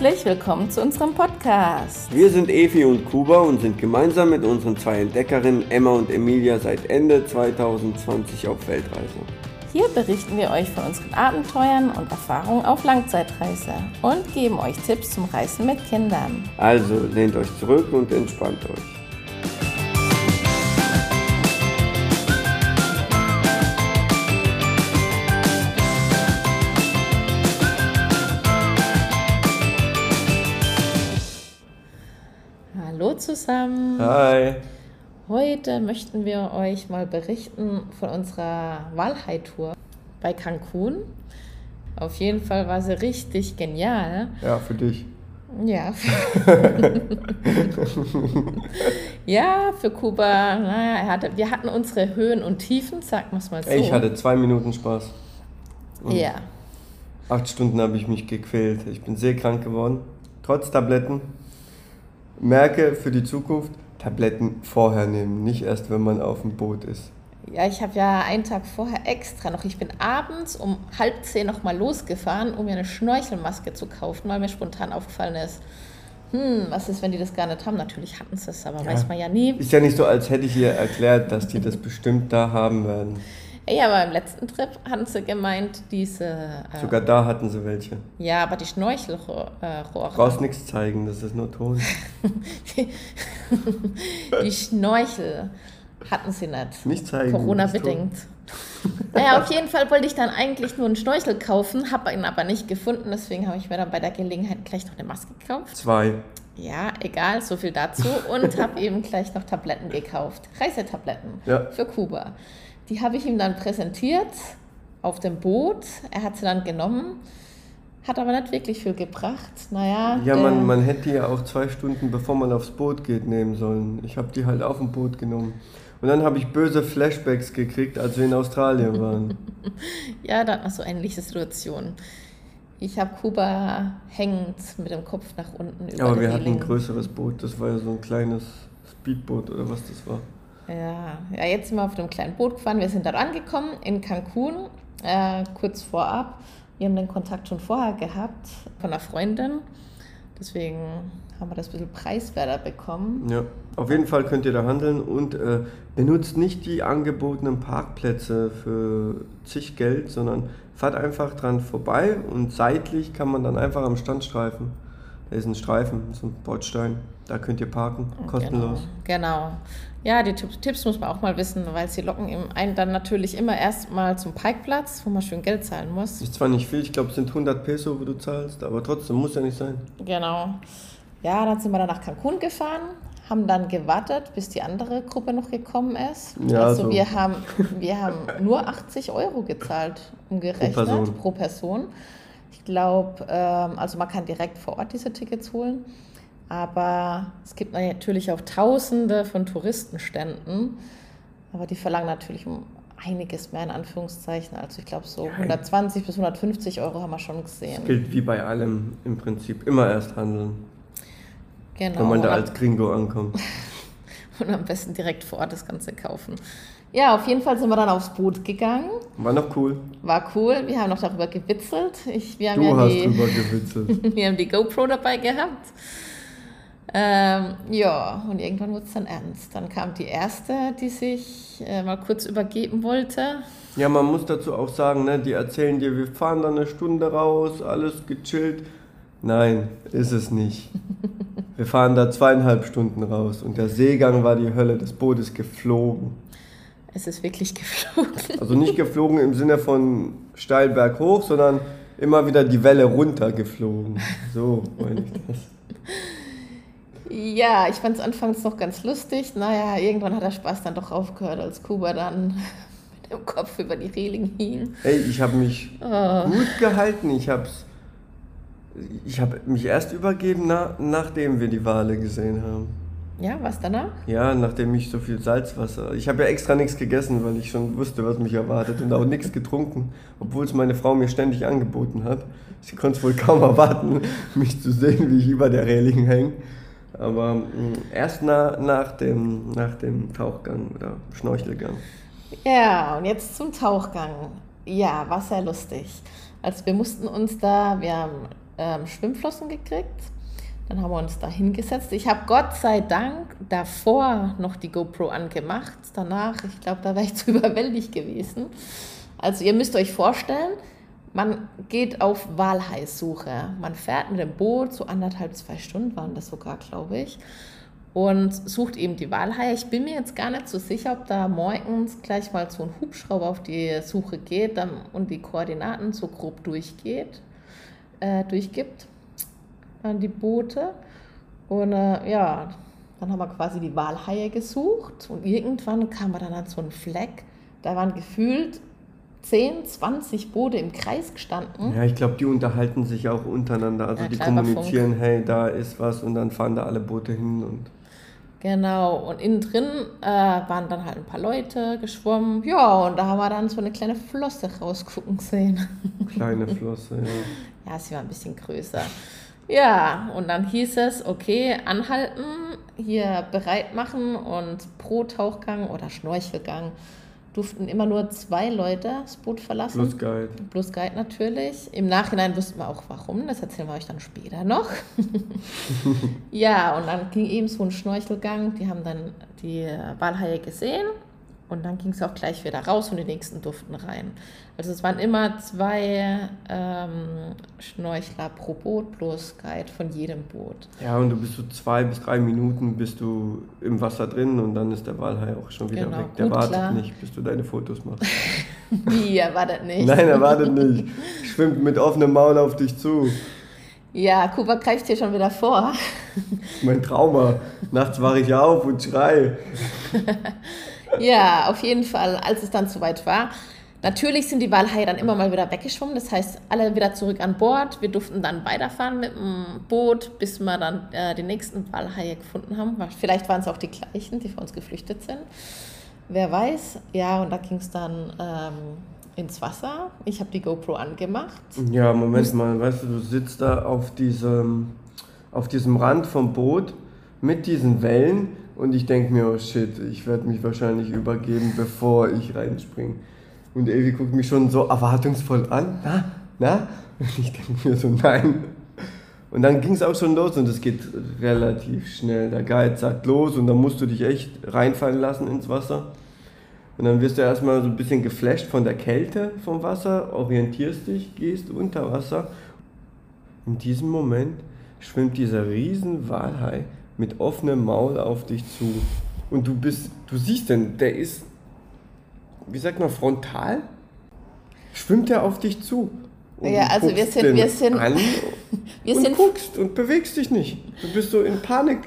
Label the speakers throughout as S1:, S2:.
S1: Herzlich willkommen zu unserem Podcast.
S2: Wir sind Evi und Kuba und sind gemeinsam mit unseren zwei Entdeckerinnen Emma und Emilia seit Ende 2020 auf Weltreise.
S1: Hier berichten wir euch von unseren Abenteuern und Erfahrungen auf Langzeitreise und geben euch Tipps zum Reisen mit Kindern.
S2: Also lehnt euch zurück und entspannt euch.
S1: Zusammen.
S2: Hi.
S1: Heute möchten wir euch mal berichten von unserer Walhai-Tour bei Cancun. Auf jeden Fall war sie richtig genial.
S2: Ja, für dich.
S1: Ja. ja, für Kuba. Naja, hatte, wir hatten unsere Höhen und Tiefen, sagen wir es mal so.
S2: Ich hatte zwei Minuten Spaß. Und
S1: Ja.
S2: Acht Stunden habe ich mich gequält. Ich bin sehr krank geworden. Trotz Tabletten. Merke für die Zukunft, Tabletten vorher nehmen, nicht erst, wenn man auf dem Boot ist.
S1: Ja, ich habe ja einen Tag vorher extra noch. Ich bin abends um halb zehn noch mal losgefahren, um mir eine Schnorchelmaske zu kaufen, weil mir spontan aufgefallen ist, hm, was ist, wenn die das gar nicht haben? Natürlich hatten sie es, aber weiß man ja nie.
S2: Ist ja nicht so, als hätte ich ihr erklärt, dass die das bestimmt da haben werden.
S1: Ja, aber im letzten Trip hatten sie gemeint, diese. Äh,
S2: Sogar da hatten sie welche.
S1: ja, aber die Schnorchelrohre.
S2: Brauchst nichts zeigen, das ist nur Ton.
S1: die Schnorchel hatten sie nicht.
S2: Nicht zeigen.
S1: Corona-bedingt. Naja, auf jeden Fall wollte ich dann eigentlich nur einen Schnorchel kaufen, habe ihn aber nicht gefunden. Deswegen habe ich mir dann bei der Gelegenheit gleich noch eine Maske gekauft.
S2: Zwei.
S1: Ja, egal, so viel dazu. Und habe eben gleich noch Tabletten gekauft. Reisetabletten
S2: Ja.
S1: für Kuba. Die habe ich ihm dann präsentiert auf dem Boot. Er hat sie dann genommen. Hat aber nicht wirklich viel gebracht. Naja,
S2: Ja, man, man hätte die ja auch zwei Stunden bevor man aufs Boot geht nehmen sollen. Ich habe die halt auf dem Boot genommen. Und dann habe ich böse Flashbacks gekriegt, als wir in Australien waren.
S1: Ja, da hat man so ähnliche Situation. Ich habe Kuba hängend mit dem Kopf nach unten über
S2: Aber wir hatten ein größeres Boot, das war ja so ein kleines Speedboot oder was das war.
S1: Ja, ja, jetzt sind wir auf dem kleinen Boot gefahren. Wir sind dort angekommen in Cancun, äh, kurz vorab. Wir haben den Kontakt schon vorher gehabt von einer Freundin. Deswegen haben wir das ein bisschen preiswerter bekommen.
S2: Ja, auf jeden Fall könnt ihr da handeln und äh, benutzt nicht die angebotenen Parkplätze für zig Geld, sondern fahrt einfach dran vorbei und seitlich kann man dann einfach am Standstreifen. Da ist ein Streifen, so ein Bordstein, da könnt ihr parken, kostenlos.
S1: Genau. genau. Ja, die Tipps, Tipps muss man auch mal wissen, weil sie locken einen dann natürlich immer erstmal zum Parkplatz, wo man schön Geld zahlen muss.
S2: Ist zwar nicht viel, ich glaube es sind 100 Peso, wo du zahlst, aber trotzdem muss ja nicht sein.
S1: Genau. Ja, dann sind wir dann nach Cancun gefahren, haben dann gewartet, bis die andere Gruppe noch gekommen ist.
S2: Ja,
S1: also
S2: so.
S1: wir haben, wir haben nur 80 Euro gezahlt, umgerechnet, pro Person.
S2: Person.
S1: Ich glaube, ähm, also man kann direkt vor Ort diese Tickets holen. Aber es gibt natürlich auch Tausende von Touristenständen. Aber die verlangen natürlich um einiges mehr in Anführungszeichen. Also ich glaube so 120 bis 150 Euro haben wir schon gesehen.
S2: Das gilt wie bei allem im Prinzip. Immer erst handeln,
S1: Genau.
S2: wenn man da als Gringo ankommt.
S1: und am besten direkt vor Ort das Ganze kaufen. Ja, auf jeden Fall sind wir dann aufs Boot gegangen.
S2: War noch cool.
S1: War cool. Wir haben noch darüber gewitzelt. Ich, wir, haben
S2: Du
S1: ja
S2: hast
S1: die,
S2: drüber gewitzelt.
S1: wir haben die GoPro dabei gehabt. Ähm, ja, und irgendwann wurde es dann ernst. Dann kam die erste, die sich äh, mal kurz übergeben wollte.
S2: Ja, man muss dazu auch sagen, ne, die erzählen dir, wir fahren dann eine Stunde raus, alles gechillt. Nein, ist es nicht. Wir fahren da zweieinhalb Stunden raus und der Seegang war die Hölle, das Boot ist geflogen.
S1: Es ist wirklich geflogen.
S2: Also nicht geflogen im Sinne von steil berghoch, sondern immer wieder die Welle runtergeflogen. So meine ich das.
S1: Ja, ich fand es anfangs noch ganz lustig. Naja, irgendwann hat der Spaß dann doch aufgehört, als Kuba dann mit dem Kopf über die Reling hing.
S2: Ey, ich habe mich
S1: Oh.
S2: gut gehalten. Ich habe ich hab mich erst übergeben, na, nachdem wir die Wale gesehen haben.
S1: Ja, was danach?
S2: Ja, nachdem ich so viel Salzwasser. Ich habe ja extra nichts gegessen, weil ich schon wusste, was mich erwartet und auch nichts getrunken, obwohl es meine Frau mir ständig angeboten hat. Sie konnte es wohl kaum erwarten, mich zu sehen, wie ich über der Reling hänge. Aber mh, erst na, nach, dem, nach dem Tauchgang oder Schnorchelgang.
S1: Ja, und jetzt zum Tauchgang. Ja, war sehr lustig. Also wir mussten uns da, wir haben ähm, Schwimmflossen gekriegt. Dann haben wir uns da hingesetzt. Ich habe Gott sei Dank davor noch die GoPro angemacht. Danach, ich glaube, da wäre ich zu überwältigt gewesen. Also ihr müsst euch vorstellen, man geht auf Walhaissuche. Man fährt mit dem Boot, so anderthalb, zwei Stunden waren das sogar, glaube ich, und sucht eben die Walhaie. Ich bin mir jetzt gar nicht so sicher, ob da morgens gleich mal so ein Hubschrauber auf die Suche geht und die Koordinaten so grob durchgeht, äh, durchgibt die Boote. Und äh, ja, dann haben wir quasi die Walhaie gesucht und irgendwann kam wir dann an so einen Fleck. Da waren gefühlt 10, 20 Boote im Kreis gestanden.
S2: Ja, ich glaube, die unterhalten sich auch untereinander. Also
S1: Ja,
S2: die kommunizieren, hey, da ist was und dann fahren da alle Boote hin und
S1: Genau, und innen drin äh, waren dann halt ein paar Leute geschwommen. Ja, und da haben wir dann so eine kleine Flosse rausgucken sehen.
S2: kleine Flosse, ja.
S1: Ja, sie war ein bisschen größer. Ja, und dann hieß es, okay, anhalten, hier bereit machen und pro Tauchgang oder Schnorchelgang durften immer nur zwei Leute das Boot verlassen.
S2: Plus Guide.
S1: Plus Guide natürlich. Im Nachhinein wussten wir auch warum, das erzählen wir euch dann später noch. ja, und dann ging eben so ein Schnorchelgang. Die haben dann die Walhaie gesehen und dann ging es auch gleich wieder raus und die nächsten durften rein. Also es waren immer zwei ähm, Schnorchler pro Boot plus Guide von jedem Boot.
S2: Ja, und du bist so zwei bis drei Minuten bist du im Wasser drin und dann ist der Walhai auch schon wieder
S1: Genau,
S2: weg. Der
S1: gut,
S2: wartet
S1: klar.
S2: nicht, bis du deine Fotos machst.
S1: Wie, erwartet nicht.
S2: Nein, er wartet nicht. Schwimmt mit offenem Maul auf dich zu.
S1: Ja, Kuba greift hier schon wieder vor.
S2: Mein Trauma. Nachts wache ich auf und schrei.
S1: Ja, auf jeden Fall, als es dann soweit war. Natürlich sind die Walhaie dann immer mal wieder weggeschwommen, das heißt, alle wieder zurück an Bord. Wir durften dann weiterfahren mit dem Boot, bis wir dann äh, die nächsten Walhaie gefunden haben. Vielleicht waren es auch die gleichen, die vor uns geflüchtet sind. Wer weiß. Ja, und da ging es dann ähm, ins Wasser. Ich habe die GoPro angemacht.
S2: Ja, Moment mal, weißt du, du sitzt da auf diesem, auf diesem Rand vom Boot mit diesen Wellen und ich denke mir, oh shit, ich werde mich wahrscheinlich übergeben, bevor ich reinspringe. Und Evi guckt mich schon so erwartungsvoll an. Na, na? Und ich denke mir so, nein. Und dann ging es auch schon los und es geht relativ schnell. Der Guide sagt los und dann musst du dich echt reinfallen lassen ins Wasser. Und dann wirst du erstmal so ein bisschen geflasht von der Kälte vom Wasser, orientierst dich, gehst unter Wasser. In diesem Moment schwimmt dieser riesen Walhai mit offenem Maul auf dich zu. Und du bist, du siehst den, der ist, wie sagt man, frontal? Schwimmt er auf dich zu. Und
S1: Ja, also wir sind- wir sind-
S2: an
S1: Wir
S2: und
S1: sind,
S2: guckst und bewegst dich nicht. Du bist so in Panik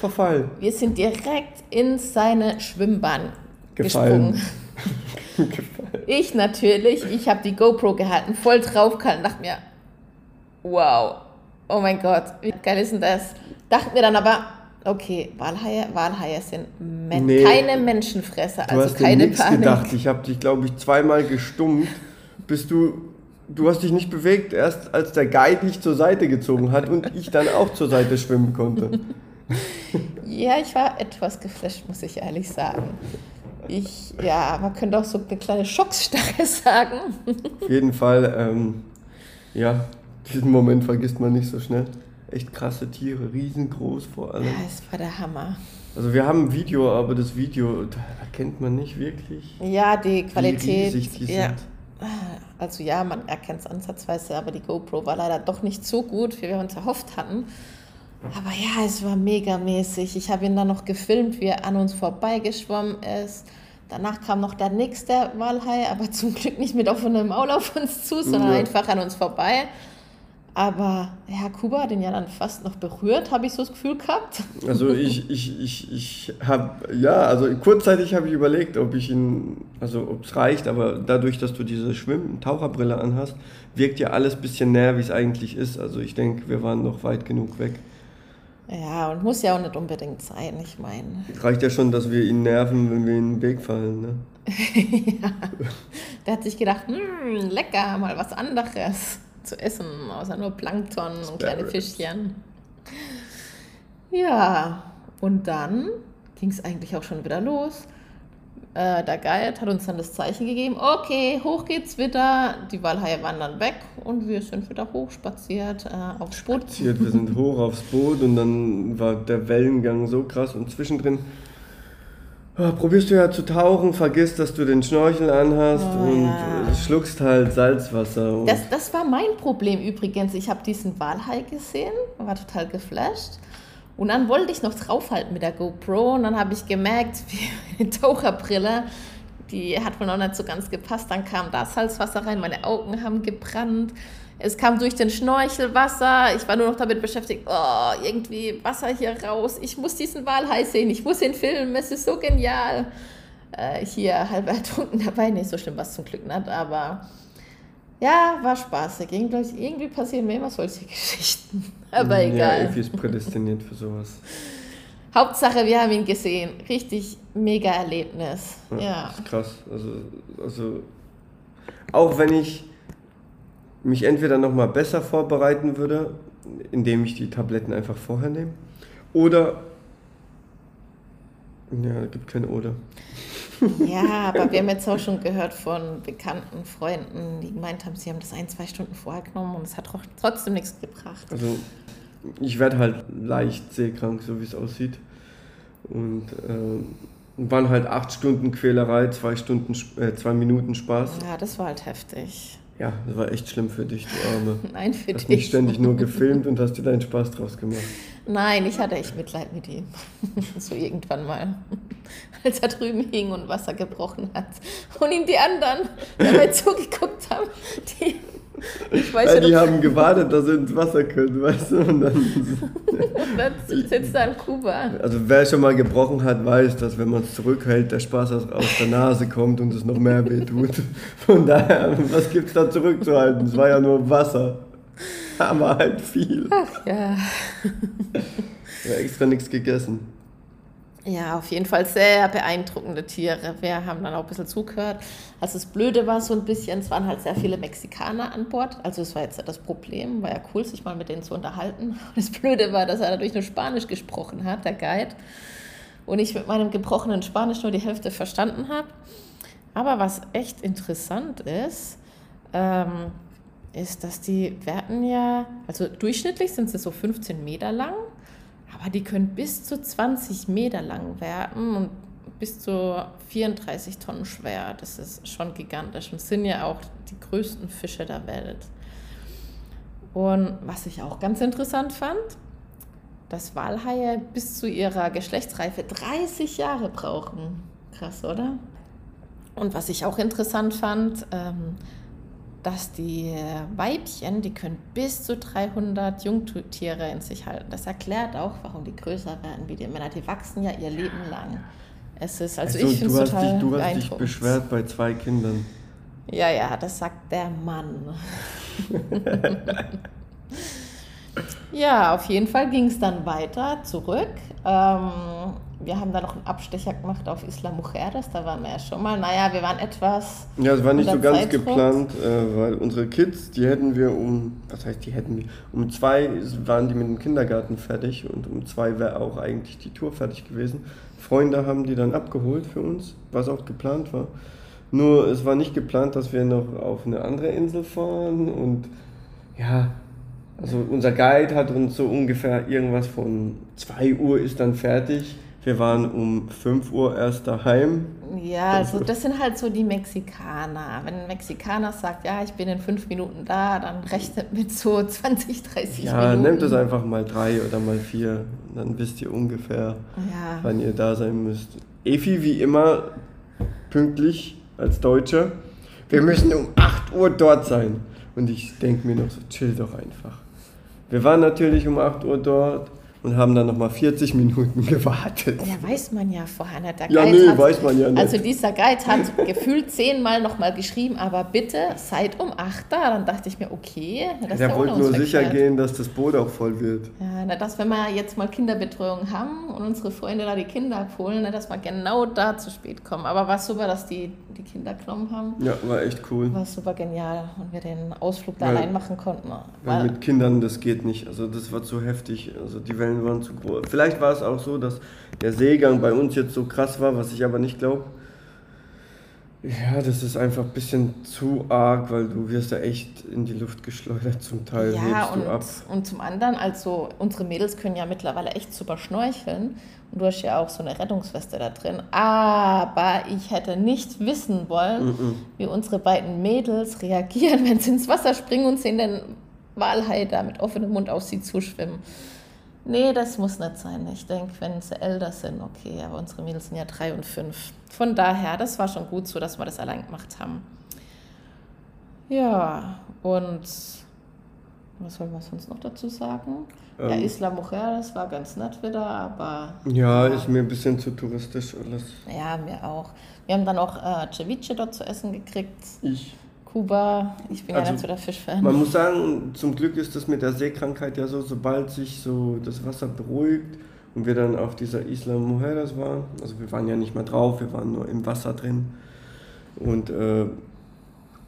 S2: verfallen.
S1: wir sind direkt in seine Schwimmbahn
S2: Gefallen.
S1: gesprungen. Ich natürlich, ich habe die GoPro gehalten, voll drauf gehalten, dachte mir, wow, oh mein Gott, wie geil ist denn das? Dachte mir dann aber, okay, Walhaie, Walhaie sind Men
S2: Nee.
S1: keine Menschenfresser, also
S2: hast
S1: keine
S2: nichts
S1: Panik.
S2: gedacht. Ich habe dich, glaube ich, zweimal gestummt, bis du. Du hast dich nicht bewegt, erst als der Guide dich zur Seite gezogen hat und ich dann auch zur Seite schwimmen konnte.
S1: Ja, ich war etwas geflasht, muss ich ehrlich sagen. Ich, ja, man könnte auch so eine kleine Schocksstarre sagen.
S2: Auf jeden Fall, ähm, ja, diesen Moment vergisst man nicht so schnell. Echt krasse Tiere, riesengroß vor allem.
S1: Ja, es war der Hammer.
S2: Also wir haben ein Video, aber das Video, da erkennt man nicht wirklich,
S1: Ja, die
S2: wie
S1: Qualität.
S2: riesig die
S1: ja.
S2: sind.
S1: Also ja, man erkennt es ansatzweise, aber die GoPro war leider doch nicht so gut, wie wir uns erhofft hatten. Aber ja, es war megamäßig. Ich habe ihn dann noch gefilmt, wie er an uns vorbeigeschwommen ist. Danach kam noch der nächste Walhai, aber zum Glück nicht mit offenem Maul auf uns zu, sondern
S2: Ja.
S1: einfach an uns vorbei. Aber ja, Kuba hat ihn ja dann fast noch berührt, habe ich so das Gefühl gehabt.
S2: Also ich, ich, ich, ich habe, ja, also kurzzeitig habe ich überlegt, ob ich ihn, also ob es reicht, aber dadurch, dass du diese Schwimm-Taucherbrille anhast, wirkt ja alles ein bisschen näher, wie es eigentlich ist. Also ich denke, wir waren noch weit genug weg.
S1: Ja, und muss ja auch nicht unbedingt sein, ich meine.
S2: Reicht ja schon, dass wir ihn nerven, wenn wir in den Weg fallen, ne?
S1: Der hat sich gedacht, hm, lecker, mal was anderes zu essen, außer nur Plankton und kleine. Fischchen. Ja, und dann ging es eigentlich auch schon wieder los. äh, der Guide hat uns dann das Zeichen gegeben, okay, hoch geht's wieder. Die Walhaie waren dann weg und wir sind wieder hochspaziert äh, aufs Boot.
S2: Spaziert, wir sind hoch aufs Boot und dann war der Wellengang so krass und zwischendrin probierst du ja zu tauchen, vergisst, dass du den Schnorchel anhast
S1: Oh,
S2: und
S1: ja.
S2: äh, schluckst halt Salzwasser.
S1: Das, das war mein Problem übrigens. Ich habe diesen Walhai gesehen, war total geflasht. Und dann wollte ich noch draufhalten mit der GoPro und dann habe ich gemerkt, wie die Taucherbrille, die hat wohl noch nicht so ganz gepasst. Dann kam da Salzwasser rein, meine Augen haben gebrannt. Es kam durch den Schnorchel Wasser. Ich war nur noch damit beschäftigt, oh, irgendwie Wasser hier raus. Ich muss diesen Walhai sehen, ich muss ihn filmen, es ist so genial. Äh, hier halb ertrunken dabei, nicht so schlimm was zum Glück nicht, aber ja, war spaßig. Irgendwie, irgendwie passieren mir immer solche Geschichten. Aber
S2: Ja,
S1: egal.
S2: Effi ist prädestiniert für sowas.
S1: Hauptsache, wir haben ihn gesehen. Richtig mega Erlebnis. Ja.
S2: Das ist krass. Also, also auch wenn ich mich entweder nochmal besser vorbereiten würde, indem ich die Tabletten einfach vorher nehme, oder ja, gibt kein Oder.
S1: ja, aber wir haben jetzt auch schon gehört von bekannten Freunden, die gemeint haben, sie haben das ein, zwei Stunden vorher genommen und es hat tro- trotzdem nichts gebracht.
S2: Also ich werde halt leicht seekrank, so wie es aussieht. Und ähm, waren halt acht Stunden Quälerei, zwei, Stunden, äh, zwei Minuten Spaß.
S1: Ja, das war halt heftig.
S2: Ja, das war echt schlimm für dich, du Arme.
S1: Nein, für
S2: Du hast
S1: dich.
S2: ständig nur gefilmt und hast dir deinen Spaß draus gemacht.
S1: Nein, ich hatte echt Mitleid mit ihm. so irgendwann mal. Als er drüben hing und Wasser gebrochen hat. Und ihm die anderen dabei zugeguckt haben. Die, ich weiß
S2: Ja, die haben gewartet, dass sie ins Wasser können, weißt du? Und dann,
S1: dann sitzt er in Kuba.
S2: also wer schon mal gebrochen hat, weiß, dass wenn man es zurückhält, der Spaß aus, der Nase kommt und es noch mehr weh tut. Von daher, was gibt's da zurückzuhalten? Es war ja nur Wasser. Aber halt viel.
S1: Ach ja.
S2: Ich habe extra nichts gegessen.
S1: Ja, auf jeden Fall sehr beeindruckende Tiere. Wir haben dann auch ein bisschen zugehört. Also das Blöde war so ein bisschen, es waren halt sehr viele Mexikaner an Bord. Also es war jetzt das Problem, war ja cool, sich mal mit denen zu unterhalten. Das Blöde war, dass er natürlich nur Spanisch gesprochen hat, der Guide. Und ich mit meinem gebrochenen Spanisch nur die Hälfte verstanden habe. Aber was echt interessant ist, ähm, ist, dass die werden ja, also durchschnittlich sind sie so 15 Meter lang, aber die können bis zu 20 Meter lang werden und bis zu 34 Tonnen schwer. Das ist schon gigantisch und sind ja auch die größten Fische der Welt. Und was ich auch ganz interessant fand, dass Walhaie bis zu ihrer Geschlechtsreife 30 Jahre brauchen. Krass, oder? Und was ich auch interessant fand, ähm, dass die Weibchen, die können bis zu 300 Jungtiere in sich halten. Das erklärt auch, warum die größer werden wie die Männer. Die wachsen ja ihr Leben lang. Es ist, also, ich finde
S2: du
S1: es total
S2: dich, du hast dich beschwert bei zwei Kindern.
S1: Ja, ja, das sagt der Mann. ja, auf jeden Fall ging es dann weiter zurück. Ähm, wir haben dann noch einen Abstecher gemacht auf Isla Mujeres, da waren wir ja schon mal. Naja, wir waren etwas.
S2: Ja, es war nicht so ganz
S1: Zeitdruck.
S2: geplant, äh, weil unsere Kids, die hätten wir um, was heißt, die hätten wir, um zwei waren die mit dem Kindergarten fertig und um zwei wäre auch eigentlich die Tour fertig gewesen. Freunde haben die dann abgeholt für uns, was auch geplant war. Nur es war nicht geplant, dass wir noch auf eine andere Insel fahren und ja, also unser Guide hat uns so ungefähr irgendwas von 2 Uhr ist dann fertig. Wir waren um 5 Uhr erst daheim.
S1: Ja, also das sind halt so die Mexikaner. Wenn ein Mexikaner sagt, ja, ich bin in fünf Minuten da, dann rechnet mit so 20, 30
S2: Ja,
S1: Minuten.
S2: nehmt es einfach mal drei oder mal vier, dann wisst ihr ungefähr,
S1: Ja.
S2: wann ihr da sein müsst. Efi, wie immer, pünktlich als Deutscher. Wir müssen um 8 Uhr dort sein. Und ich denke mir noch so, chill doch einfach. Wir waren natürlich um 8 Uhr dort und haben dann nochmal 40 Minuten gewartet.
S1: Ja, weiß man ja vorher nicht. Der
S2: Ja,
S1: Guide
S2: nee,
S1: hat,
S2: weiß man ja nicht.
S1: Also dieser Guide hat gefühlt zehnmal nochmal geschrieben, aber bitte seid um 8 da. Dann dachte ich mir, okay, das
S2: Der
S1: ja
S2: wollte nur sicher gehen, dass das Boot auch voll wird.
S1: Ja, na, dass wenn wir jetzt mal Kinderbetreuung haben und unsere Freunde da die Kinder abholen, na, dass wir genau da zu spät kommen. Aber war super, dass die die Kinder genommen haben.
S2: Ja, war echt cool.
S1: War super genial und wir den Ausflug da
S2: Weil-
S1: allein machen konnten.
S2: Weil
S1: Weil,
S2: mit Kindern, das geht nicht. Also das war zu heftig. Also die Wellen waren zu groß. Vielleicht war es auch so, dass der Seegang bei uns jetzt so krass war, was ich aber nicht glaube. Ja, das ist einfach ein bisschen zu arg, weil du wirst ja echt in die Luft geschleudert zum Teil.
S1: Ja,
S2: hebst
S1: und,
S2: du ab.
S1: und zum anderen, also unsere Mädels können ja mittlerweile echt super schnorcheln. Und du hast ja auch so eine Rettungsweste da drin. Aber ich hätte nicht wissen wollen, wie unsere beiden Mädels reagieren, wenn sie ins Wasser springen und sehen den Walhai da mit offenem Mund auf sie zuschwimmen. Nee, das muss nicht sein. Ich denke, wenn sie älter sind, okay, aber unsere Mädels sind ja drei und fünf. Von daher, das war schon gut so, dass wir das allein gemacht haben. Ja, und was soll man sonst noch dazu sagen? ja,
S2: Ähm.
S1: Isla Mujer, das war ganz nett wieder, aber
S2: Ja, ist mir ein bisschen zu touristisch alles.
S1: ja, mir auch. Wir haben dann auch äh, Ceviche dort zu essen gekriegt.
S2: Ich.
S1: Kuba, ich bin
S2: Also,
S1: ja nicht so der Fischfan.
S2: Man muss sagen, zum Glück ist das mit der Seekrankheit ja so, sobald sich so das Wasser beruhigt und wir dann auf dieser Isla Mujeres waren, also wir waren ja nicht mehr drauf, wir waren nur im Wasser drin und äh,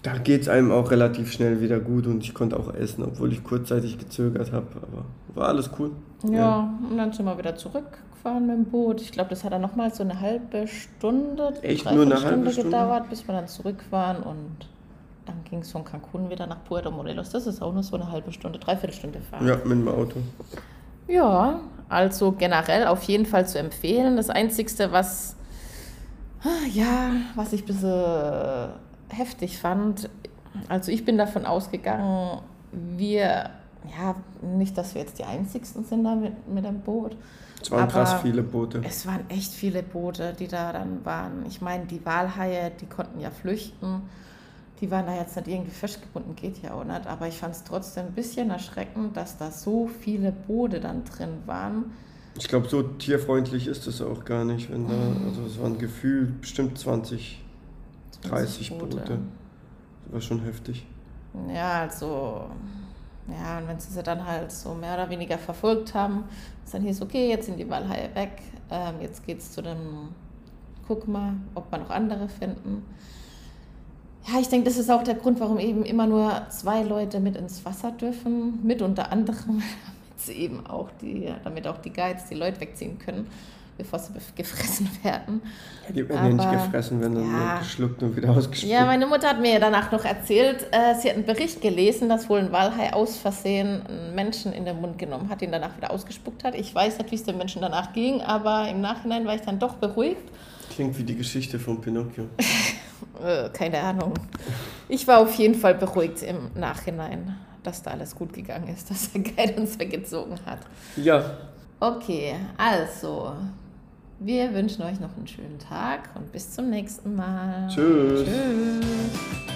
S2: da geht es einem auch relativ schnell wieder gut und ich konnte auch essen, obwohl ich kurzzeitig gezögert habe, aber war alles cool.
S1: Ja, und dann sind wir wieder zurückgefahren mit dem Boot. Ich glaube, das hat dann nochmal so eine halbe Stunde,
S2: Echt? Nur eine halbe Stunde?
S1: gedauert, bis wir dann zurück waren. Und dann ging es von Cancun wieder nach Puerto Morelos. Das ist auch nur so eine halbe Stunde, dreiviertel Stunde Fahrt.
S2: Ja, mit dem Auto.
S1: Ja, also generell auf jeden Fall zu empfehlen. Das Einzige, was, ja, was ich ein bisschen heftig fand, also ich bin davon ausgegangen, wir, ja, nicht, dass wir jetzt die Einzigsten sind da mit, mit dem Boot.
S2: Es waren krass viele Boote.
S1: Es waren echt viele Boote, die da dann waren. Ich meine, die Walhaie, die konnten ja flüchten. Die waren da jetzt nicht irgendwie festgebunden, geht ja auch nicht. Aber ich fand es trotzdem ein bisschen erschreckend, dass da so viele Boote dann drin waren.
S2: Ich glaube, so tierfreundlich ist es auch gar nicht, wenn da, also es waren gefühlt bestimmt 20, 30 Boote. Das war schon heftig.
S1: Ja, also, ja, und wenn sie sie dann halt so mehr oder weniger verfolgt haben, ist dann hieß, okay, jetzt sind die Walhaie weg, ähm, jetzt geht's zu dem, guck mal, ob wir noch andere finden. Ja, ich denke, das ist auch der Grund, warum eben immer nur zwei Leute mit ins Wasser dürfen, mit unter anderem, damit sie eben auch die, damit auch die Guides die Leute wegziehen können, bevor sie gefressen werden.
S2: Ja, die werden ja nicht gefressen, werden dann
S1: ja.
S2: nur geschluckt und wieder ausgespuckt.
S1: Ja, meine Mutter hat mir danach noch erzählt, äh, sie hat einen Bericht gelesen, dass wohl ein Walhai aus Versehen einen Menschen in den Mund genommen hat, ihn danach wieder ausgespuckt hat. Ich weiß nicht, wie es dem Menschen danach ging, aber im Nachhinein war ich dann doch beruhigt.
S2: Klingt wie die Geschichte von Pinocchio.
S1: Äh, keine Ahnung. Ich war auf jeden Fall beruhigt im Nachhinein, dass da alles gut gegangen ist, dass der Guide uns weggezogen hat.
S2: Ja,
S1: Okay, also, wir wünschen euch noch einen schönen Tag und bis zum nächsten Mal.
S2: Tschüss.
S1: Tschüss.